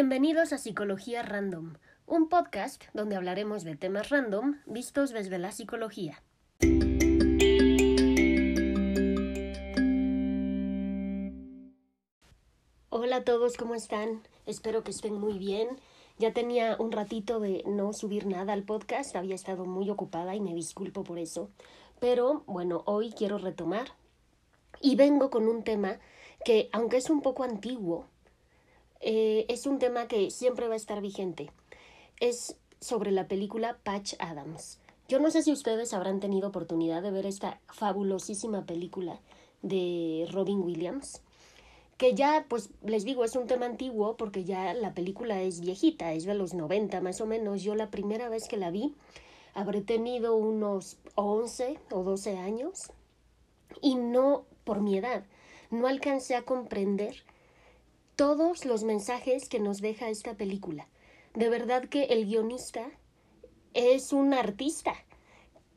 Bienvenidos a Psicología Random, un podcast donde hablaremos de temas random vistos desde la psicología. Hola a todos, ¿cómo están? Espero que estén muy bien. Ya tenía un ratito de no subir nada al podcast, había estado muy ocupada y me disculpo por eso. Pero bueno, hoy quiero retomar y vengo con un tema que, aunque es un poco antiguo, eh, es un tema que siempre va a estar vigente. Es sobre la película Patch Adams. Yo no sé si ustedes habrán tenido oportunidad de ver esta fabulosísima película de Robin Williams, que ya, pues les digo, es un tema antiguo porque ya la película es viejita, es de los 90 más o menos. Yo la primera vez que la vi habré tenido unos 11 o 12 años y no por mi edad, no alcancé a comprender todos los mensajes que nos deja esta película. De verdad que el guionista es un artista.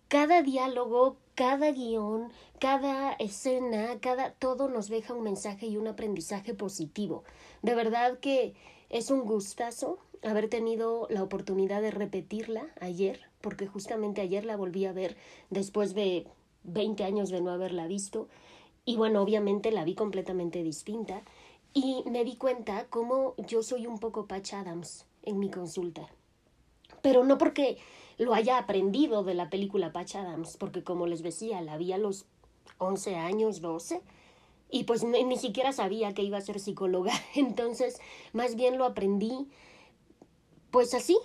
Cada diálogo, cada guion, cada escena, cada todo nos deja un mensaje y un aprendizaje positivo. De verdad que es un gustazo haber tenido la oportunidad de repetirla ayer, porque justamente ayer la volví a ver después de 20 años de no haberla visto. Y bueno, obviamente la vi completamente distinta y me di cuenta cómo yo soy un poco Patch Adams en mi consulta. Pero no porque lo haya aprendido de la película Patch Adams, porque como les decía, la vi a los 11 años, 12, y pues ni, ni siquiera sabía que iba a ser psicóloga. Entonces, más bien lo aprendí, pues así,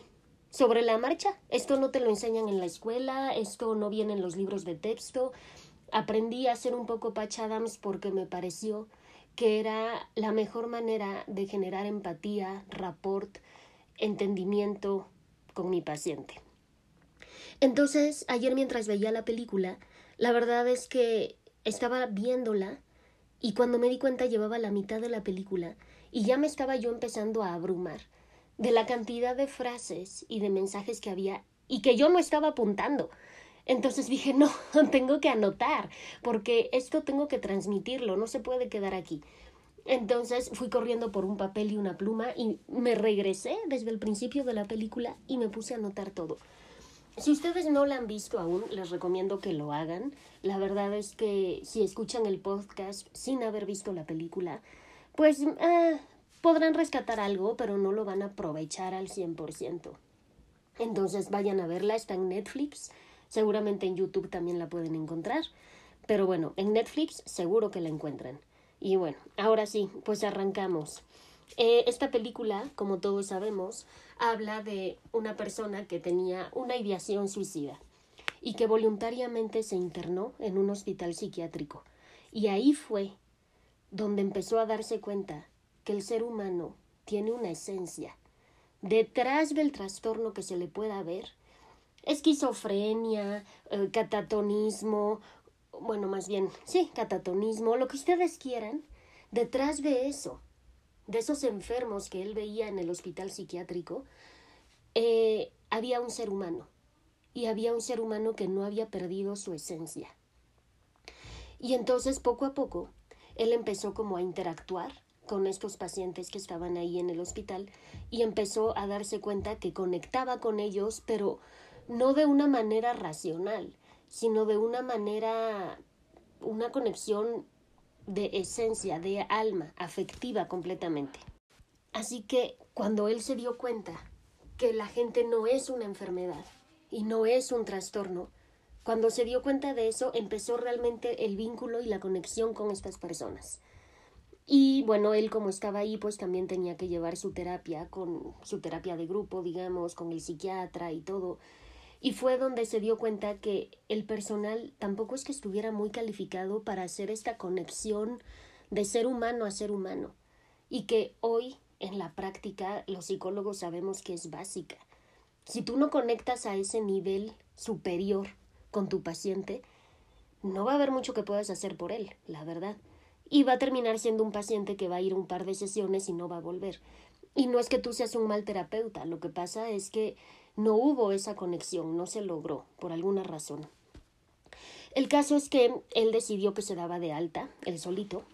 sobre la marcha. Esto no te lo enseñan en la escuela, esto no viene en los libros de texto. Aprendí a ser un poco Patch Adams porque me pareció que era la mejor manera de generar empatía, rapport, entendimiento con mi paciente. Entonces, ayer mientras veía la película, la verdad es que estaba viéndola y cuando me di cuenta llevaba la mitad de la película y ya me estaba yo empezando a abrumar de la cantidad de frases y de mensajes que había y que yo no estaba apuntando. Entonces dije, no, tengo que anotar, porque esto tengo que transmitirlo, no se puede quedar aquí. Entonces fui corriendo por un papel y una pluma y me regresé desde el principio de la película y me puse a anotar todo. Si ustedes no la han visto aún, les recomiendo que lo hagan. La verdad es que si escuchan el podcast sin haber visto la película, pues eh, podrán rescatar algo, pero no lo van a aprovechar al 100%. Entonces vayan a verla, está en Netflix. Seguramente en YouTube también la pueden encontrar. Pero bueno, en Netflix seguro que la encuentran. Y bueno, ahora sí, pues arrancamos. Eh, esta película, como todos sabemos, habla de una persona que tenía una ideación suicida y que voluntariamente se internó en un hospital psiquiátrico. Y ahí fue donde empezó a darse cuenta que el ser humano tiene una esencia. Detrás del trastorno que se le pueda ver, esquizofrenia, eh, catatonismo, bueno, más bien, sí, catatonismo, lo que ustedes quieran, detrás de eso, de esos enfermos que él veía en el hospital psiquiátrico, eh, había un ser humano. Y había un ser humano que no había perdido su esencia. Y entonces, poco a poco, él empezó como a interactuar con estos pacientes que estaban ahí en el hospital y empezó a darse cuenta que conectaba con ellos, pero no de una manera racional, sino de una manera, una conexión de esencia, de alma, afectiva completamente. Así que cuando él se dio cuenta que la gente no es una enfermedad y no es un trastorno, cuando se dio cuenta de eso empezó realmente el vínculo y la conexión con estas personas. Y bueno, él como estaba ahí, pues también tenía que llevar su terapia, con su terapia de grupo, digamos, con el psiquiatra y todo. Y fue donde se dio cuenta que el personal tampoco es que estuviera muy calificado para hacer esta conexión de ser humano a ser humano. Y que hoy, en la práctica, los psicólogos sabemos que es básica. Si tú no conectas a ese nivel superior con tu paciente, no va a haber mucho que puedas hacer por él, la verdad. Y va a terminar siendo un paciente que va a ir un par de sesiones y no va a volver. Y no es que tú seas un mal terapeuta, lo que pasa es que no hubo esa conexión, no se logró, por alguna razón. El caso es que él decidió que se daba de alta, él solito,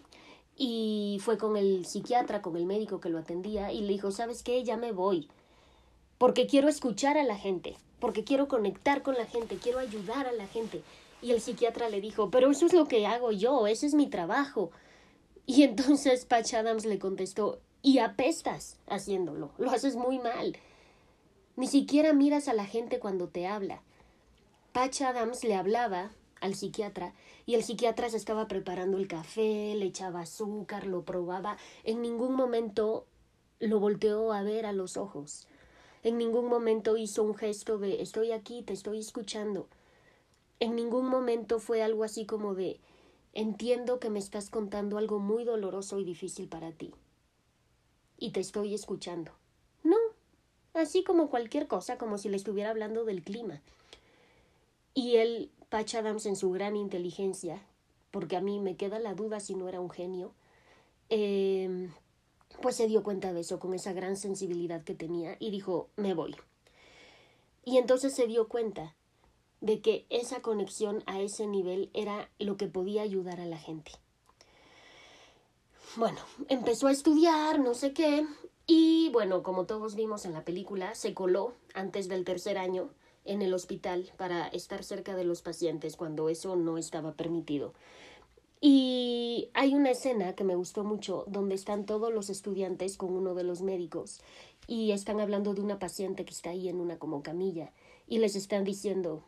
y fue con el psiquiatra, con el médico que lo atendía y le dijo, ¿sabes qué? Ya me voy, porque quiero escuchar a la gente, porque quiero conectar con la gente, quiero ayudar a la gente. Y el psiquiatra le dijo, pero eso es lo que hago yo, ese es mi trabajo. Y entonces Patch Adams le contestó, y apestas haciéndolo, lo haces muy mal. Ni siquiera miras a la gente cuando te habla. Patch Adams le hablaba al psiquiatra y el psiquiatra se estaba preparando el café, le echaba azúcar, lo probaba. En ningún momento lo volteó a ver a los ojos. En ningún momento hizo un gesto de estoy aquí, te estoy escuchando. En ningún momento fue algo así como de entiendo que me estás contando algo muy doloroso y difícil para ti. Y te estoy escuchando. No, así como cualquier cosa, como si le estuviera hablando del clima. Y él Patch Adams en su gran inteligencia, porque a mí me queda la duda si no era un genio, eh, pues se dio cuenta de eso con esa gran sensibilidad que tenía y dijo, me voy. Y entonces se dio cuenta de que esa conexión a ese nivel era lo que podía ayudar a la gente. Bueno, empezó a estudiar, no sé qué, y bueno, como todos vimos en la película, se coló antes del tercer año en el hospital para estar cerca de los pacientes cuando eso no estaba permitido. Y hay una escena que me gustó mucho donde están todos los estudiantes con uno de los médicos y están hablando de una paciente que está ahí en una como camilla y les están diciendo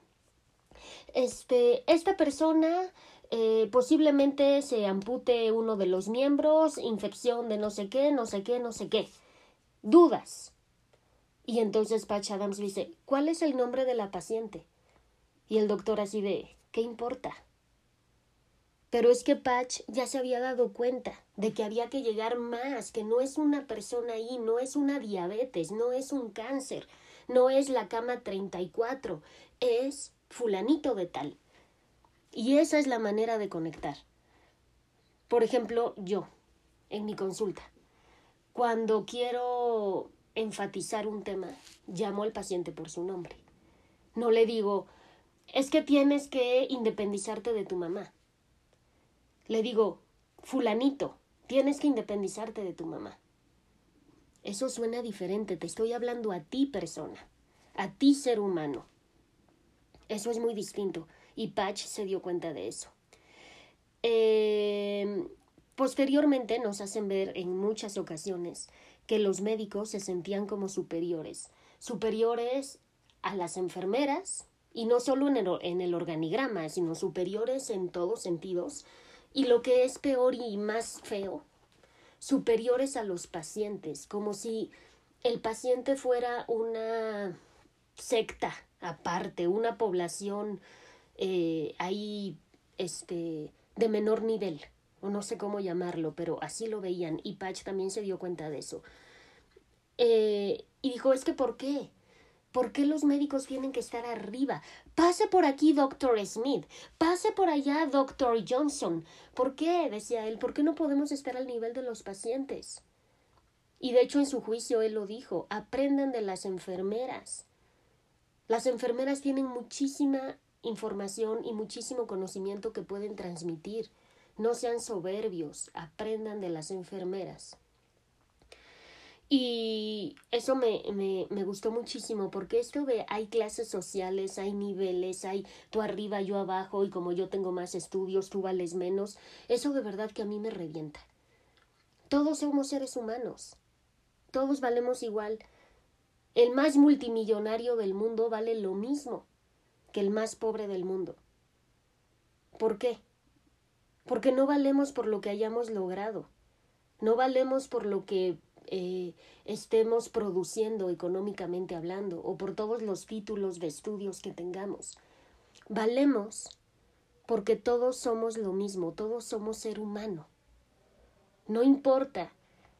este esta persona eh, posiblemente se ampute uno de los miembros, infección de no sé qué, no sé qué, no sé qué. Dudas. Y entonces Patch Adams dice, ¿cuál es el nombre de la paciente? Y el doctor así de, ¿qué importa? Pero es que Patch ya se había dado cuenta de que había que llegar más, que no es una persona ahí, no es una diabetes, no es un cáncer, no es la cama 34, es fulanito de tal. Y esa es la manera de conectar. Por ejemplo, yo, en mi consulta, cuando quiero enfatizar un tema, llamo al paciente por su nombre. No le digo, es que tienes que independizarte de tu mamá. Le digo, fulanito, tienes que independizarte de tu mamá. Eso suena diferente, te estoy hablando a ti persona, a ti ser humano. Eso es muy distinto y Patch se dio cuenta de eso. Eh, posteriormente nos hacen ver en muchas ocasiones que los médicos se sentían como superiores, superiores a las enfermeras, y no solo en el, en el organigrama, sino superiores en todos sentidos, y lo que es peor y más feo, superiores a los pacientes, como si el paciente fuera una secta aparte, una población eh, ahí este de menor nivel o no sé cómo llamarlo, pero así lo veían y Patch también se dio cuenta de eso. Eh, y dijo, es que ¿por qué? ¿Por qué los médicos tienen que estar arriba? Pase por aquí, doctor Smith. Pase por allá, doctor Johnson. ¿Por qué? decía él. ¿Por qué no podemos estar al nivel de los pacientes? Y de hecho en su juicio él lo dijo. Aprendan de las enfermeras. Las enfermeras tienen muchísima información y muchísimo conocimiento que pueden transmitir. No sean soberbios, aprendan de las enfermeras. Y eso me, me, me, gustó muchísimo porque esto de hay clases sociales, hay niveles, hay tú arriba, yo abajo y como yo tengo más estudios, tú vales menos, eso de verdad que a mí me revienta. Todos somos seres humanos, todos valemos igual. El más multimillonario del mundo vale lo mismo que el más pobre del mundo. ¿Por qué? porque no valemos por lo que hayamos logrado, no valemos por lo que eh, estemos produciendo económicamente hablando o por todos los títulos de estudios que tengamos. Valemos porque todos somos lo mismo, todos somos ser humano. No importa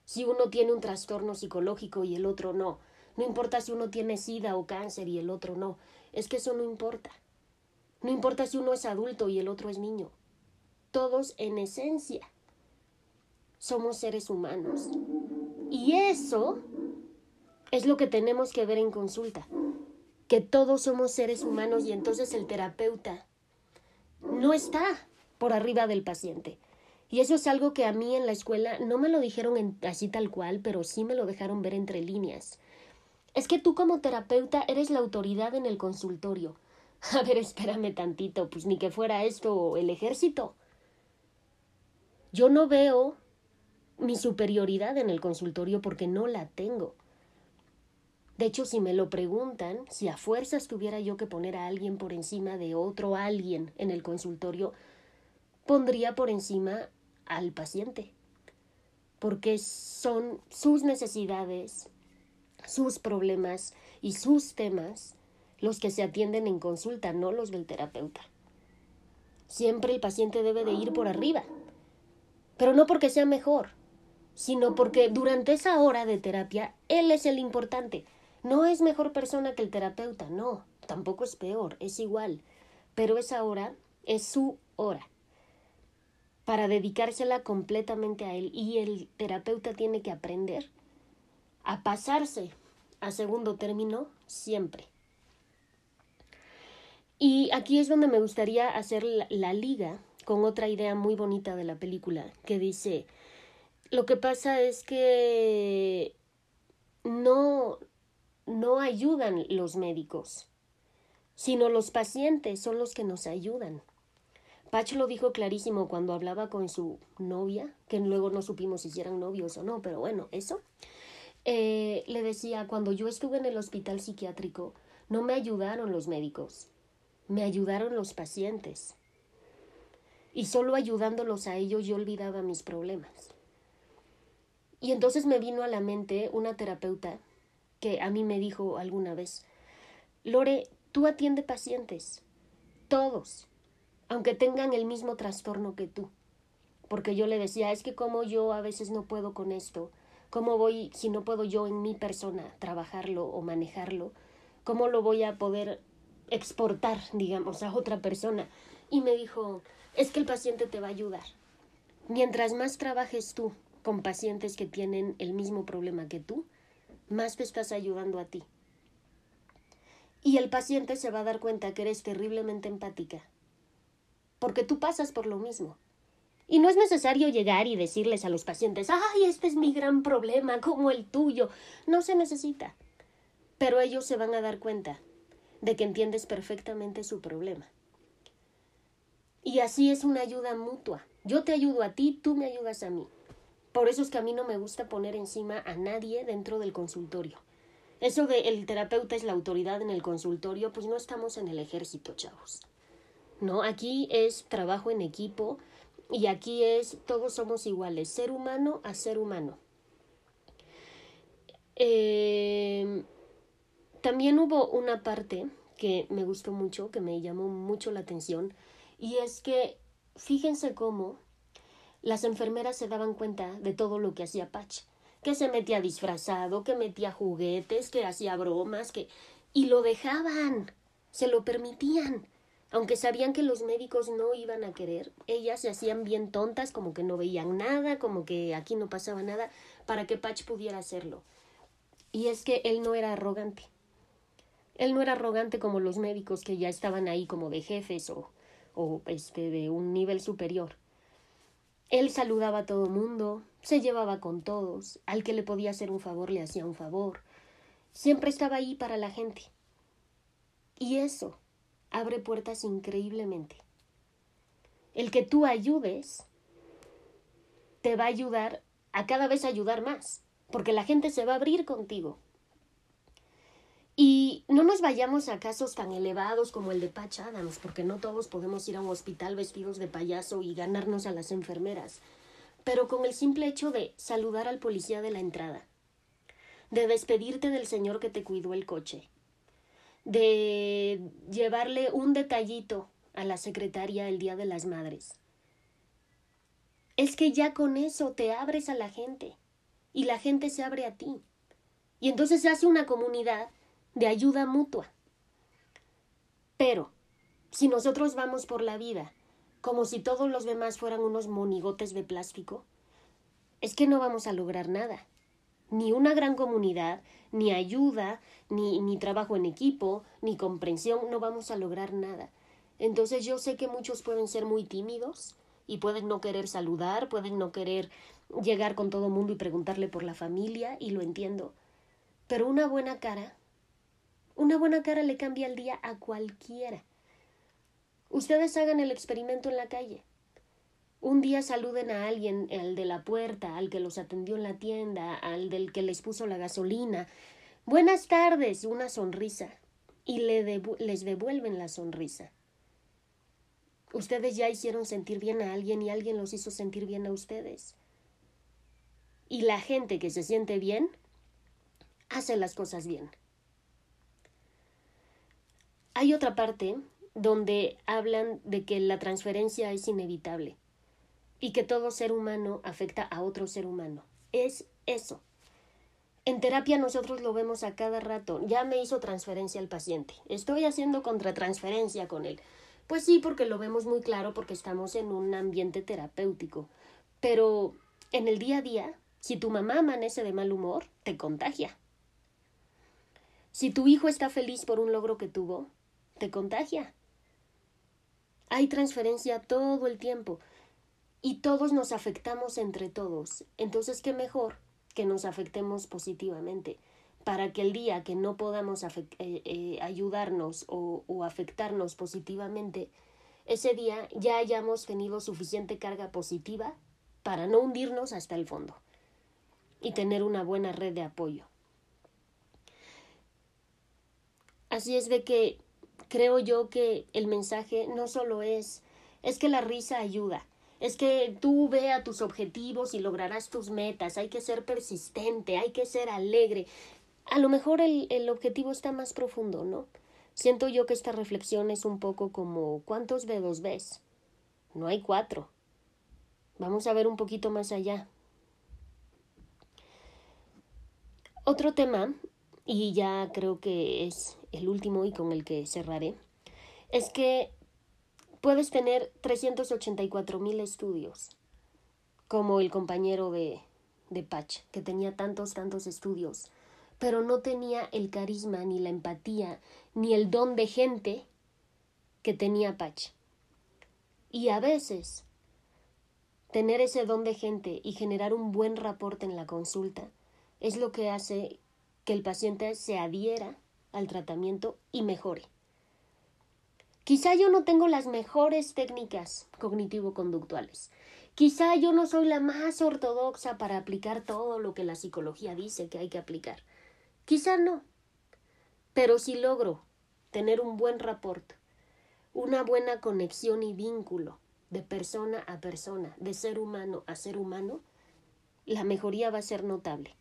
si uno tiene un trastorno psicológico y el otro no, no importa si uno tiene sida o cáncer y el otro no, es que eso no importa. No importa si uno es adulto y el otro es niño todos en esencia somos seres humanos. Y eso es lo que tenemos que ver en consulta, que todos somos seres humanos y entonces el terapeuta no está por arriba del paciente. Y eso es algo que a mí en la escuela no me lo dijeron así tal cual, pero sí me lo dejaron ver entre líneas. Es que tú como terapeuta eres la autoridad en el consultorio. A ver, espérame tantito, pues ni que fuera esto el ejército. Yo no veo mi superioridad en el consultorio porque no la tengo. De hecho, si me lo preguntan, si a fuerzas tuviera yo que poner a alguien por encima de otro alguien en el consultorio, pondría por encima al paciente, porque son sus necesidades, sus problemas y sus temas los que se atienden en consulta, no los del terapeuta. Siempre el paciente debe de ir por arriba, pero no porque sea mejor, sino porque durante esa hora de terapia él es el importante. No es mejor persona que el terapeuta, no, tampoco es peor, es igual, pero esa hora es su hora para dedicársela completamente a él y el terapeuta tiene que aprender a pasarse a segundo término siempre. Y aquí es donde me gustaría hacer la, liga con otra idea muy bonita de la película que dice lo que pasa es que no no ayudan los médicos, sino los pacientes son los que nos ayudan. Pach lo dijo clarísimo cuando hablaba con su novia, que luego no supimos si eran novios o no, pero bueno, eso. Eh, le decía, cuando yo estuve en el hospital psiquiátrico, no me ayudaron los médicos, me ayudaron los pacientes. Y solo ayudándolos a ellos yo olvidaba mis problemas. Y entonces me vino a la mente una terapeuta que a mí me dijo alguna vez, Lore, tú atiende pacientes, todos, aunque tengan el mismo trastorno que tú. Porque yo le decía, es que como yo a veces no puedo con esto, ¿cómo voy, si no puedo yo en mi persona trabajarlo o manejarlo, cómo lo voy a poder exportar, digamos, a otra persona? Y me dijo, es que el paciente te va a ayudar. Mientras más trabajes tú con pacientes que tienen el mismo problema que tú, más te estás ayudando a ti. Y el paciente se va a dar cuenta que eres terriblemente empática porque tú pasas por lo mismo. Y no es necesario llegar y decirles a los pacientes, ay, este es mi gran problema, como el tuyo. No se necesita. Pero ellos se van a dar cuenta de que entiendes perfectamente su problema. Y así es una ayuda mutua. Yo te ayudo a ti, tú me ayudas a mí. Por eso es que a mí no me gusta poner encima a nadie dentro del consultorio. Eso de el terapeuta es la autoridad en el consultorio, pues no estamos en el ejército, chavos. ¿no? Aquí es trabajo en equipo y aquí es todos somos iguales, ser humano a ser humano. Em, también hubo una parte que me gustó mucho, que me llamó mucho la atención, y es que fíjense cómo las enfermeras se daban cuenta de todo lo que hacía Patch, que se metía disfrazado, que metía juguetes, que hacía bromas, que... y lo dejaban, se lo permitían. Aunque sabían que los médicos no iban a querer, ellas se hacían bien tontas, como que no veían nada, como que aquí no pasaba nada, para que Patch pudiera hacerlo. Y es que él no era arrogante. Él no era arrogante como los médicos que ya estaban ahí como de jefes o, o este, de un nivel superior. Él saludaba a todo mundo, se llevaba con todos, al que le podía hacer un favor le hacía un favor. Siempre estaba ahí para la gente. Y eso abre puertas increíblemente. El que tú ayudes te va a ayudar a cada vez ayudar más, porque la gente se va a abrir contigo. Y no nos vayamos a casos tan elevados como el de Patch Adams, porque no todos podemos ir a un hospital vestidos de payaso y ganarnos a las enfermeras, pero con el simple hecho de saludar al policía de la entrada, de despedirte del señor que te cuidó el coche, de llevarle un detallito a la secretaria el Día de las Madres. Es que ya con eso te abres a la gente y la gente se abre a ti. Y entonces se hace una comunidad de ayuda mutua. Pero, si nosotros vamos por la vida como si todos los demás fueran unos monigotes de plástico, es que no vamos a lograr nada ni una gran comunidad, ni ayuda, ni, ni trabajo en equipo, ni comprensión, no vamos a lograr nada. Entonces yo sé que muchos pueden ser muy tímidos, y pueden no querer saludar, pueden no querer llegar con todo el mundo y preguntarle por la familia, y lo entiendo. Pero una buena cara, una buena cara le cambia el día a cualquiera. Ustedes hagan el experimento en la calle. Un día saluden a alguien, al de la puerta, al que los atendió en la tienda, al del que les puso la gasolina. Buenas tardes, una sonrisa. Y le les devuelven la sonrisa. Ustedes ya hicieron sentir bien a alguien y alguien los hizo sentir bien a ustedes. Y la gente que se siente bien hace las cosas bien. Hay otra parte donde hablan de que la transferencia es inevitable y que todo ser humano afecta a otro ser humano. Es eso. En terapia nosotros lo vemos a cada rato. Ya me hizo transferencia el paciente. Estoy haciendo contratransferencia con él. Pues sí, porque lo vemos muy claro porque estamos en un ambiente terapéutico. Pero en el día a día, si tu mamá amanece de mal humor, te contagia. Si tu hijo está feliz por un logro que tuvo, te contagia. Hay transferencia todo el tiempo y todos nos afectamos entre todos. Entonces, qué mejor que nos afectemos positivamente para que el día que no podamos eh, eh, ayudarnos o, o afectarnos positivamente, ese día ya hayamos tenido suficiente carga positiva para no hundirnos hasta el fondo y tener una buena red de apoyo. Así es de que creo yo que el mensaje no solo es es que la risa ayuda, es que tú vea tus objetivos y lograrás tus metas, hay que ser persistente, hay que ser alegre, a lo mejor el, el objetivo está más profundo, ¿no? Siento yo que esta reflexión es un poco como ¿cuántos dedos ves? No hay cuatro. Vamos a ver un poquito más allá. Otro tema, y ya creo que es el último y con el que cerraré, es que puedes tener 384 mil estudios, como el compañero de, de Patch, que tenía tantos, tantos estudios pero no tenía el carisma, ni la empatía, ni el don de gente que tenía Patch. Y a veces, tener ese don de gente y generar un buen reporte en la consulta es lo que hace que el paciente se adhiera al tratamiento y mejore. Quizá yo no tengo las mejores técnicas cognitivo-conductuales. Quizá yo no soy la más ortodoxa para aplicar todo lo que la psicología dice que hay que aplicar. Quizá no, pero si logro tener un buen rapport, una buena conexión y vínculo de persona a persona, de ser humano a ser humano, la mejoría va a ser notable.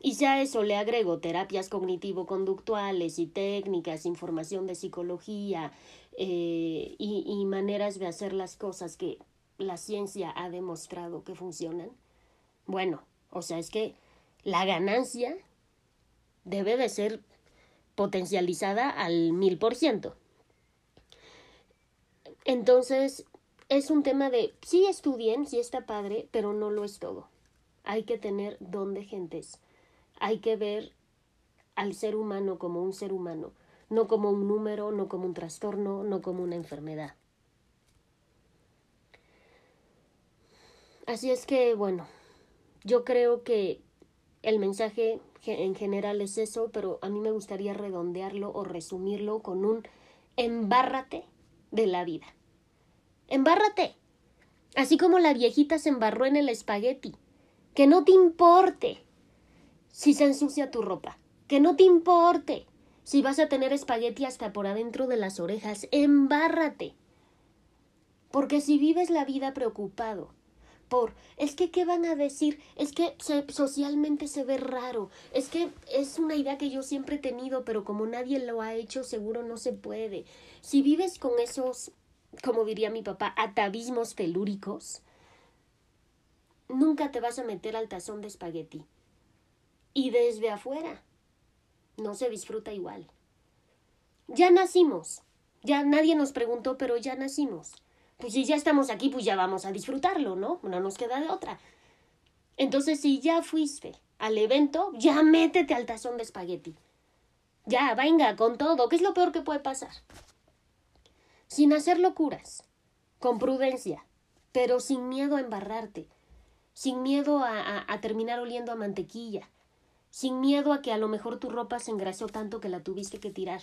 Y si a eso le agrego terapias cognitivo-conductuales y técnicas, información de psicología eh, y, y maneras de hacer las cosas que la ciencia ha demostrado que funcionan, bueno, o sea, es que la ganancia debe de ser potencializada al mil por ciento. Entonces, es un tema de sí estudien, sí está padre, pero no lo es todo. Hay que tener don de gentes. Hay que ver al ser humano como un ser humano, no como un número, no como un trastorno, no como una enfermedad. Así es que, bueno, yo creo que el mensaje en general es eso, pero a mí me gustaría redondearlo o resumirlo con un embárrate de la vida. Embárrate. Así como la viejita se embarró en el espagueti. Que no te importe si se ensucia tu ropa. Que no te importe si vas a tener espagueti hasta por adentro de las orejas. Embárrate. Porque si vives la vida preocupado por es que qué van a decir, es que socialmente se ve raro, es que es una idea que yo siempre he tenido, pero como nadie lo ha hecho, seguro no se puede. Si vives con esos, como diría mi papá, atavismos telúricos, nunca te vas a meter al tazón de espagueti. Y desde afuera no se disfruta igual. Ya nacimos. Ya nadie nos preguntó, pero ya nacimos pues si ya estamos aquí, pues ya vamos a disfrutarlo, ¿no? No nos queda de otra. Entonces, si ya fuiste al evento, ya métete al tazón de espagueti. Ya, venga, con todo. ¿Qué es lo peor que puede pasar? Sin hacer locuras, con prudencia, pero sin miedo a embarrarte, sin miedo a, a, a terminar oliendo a mantequilla, sin miedo a que a lo mejor tu ropa se engrasó tanto que la tuviste que tirar.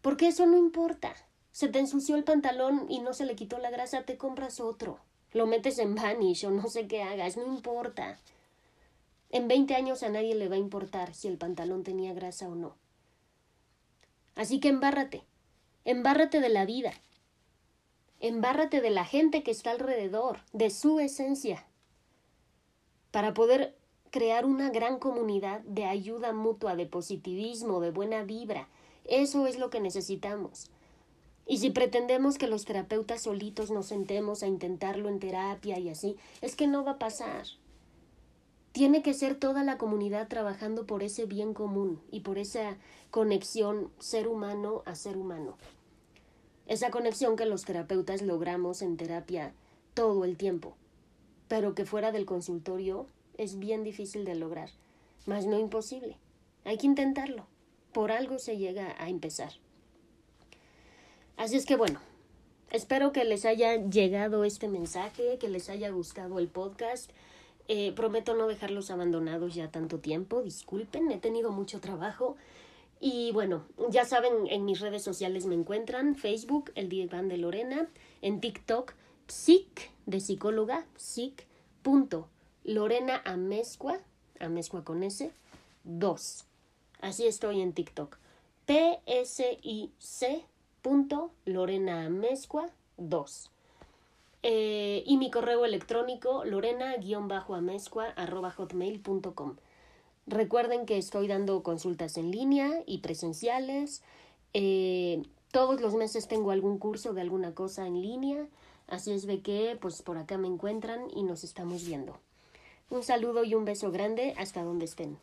Porque eso no importa. Se te ensució el pantalón y no se le quitó la grasa, te compras otro. Lo metes en Vanish o no sé qué hagas, no importa. En veinte años a nadie le va a importar si el pantalón tenía grasa o no. Así que embárrate, embárrate de la vida, embárrate de la gente que está alrededor, de su esencia, para poder crear una gran comunidad de ayuda mutua, de positivismo, de buena vibra. Eso es lo que necesitamos. Y si pretendemos que los terapeutas solitos nos sentemos a intentarlo en terapia y así, es que no va a pasar. Tiene que ser toda la comunidad trabajando por ese bien común y por esa conexión ser humano a ser humano. Esa conexión que los terapeutas logramos en terapia todo el tiempo, pero que fuera del consultorio es bien difícil de lograr, mas no imposible. Hay que intentarlo. Por algo se llega a empezar. Así es que bueno, espero que les haya llegado este mensaje, que les haya gustado el podcast. Eh, prometo no dejarlos abandonados ya tanto tiempo, disculpen, he tenido mucho trabajo. Y bueno, ya saben, en mis redes sociales me encuentran, Facebook, el diván de Lorena, en TikTok, psic, de psicóloga, psic, punto, Lorena Amezcua, Amezcua con S, 2. Así estoy en TikTok. P-S-I-C Lorena Amezcua 2. Eh, y mi correo electrónico lorena-amezcua arroba hotmail.com. Recuerden que estoy dando consultas en línea y presenciales. Eh, todos los meses tengo algún curso de alguna cosa en línea. Así es de que, pues por acá me encuentran y nos estamos viendo. Un saludo y un beso grande hasta donde estén.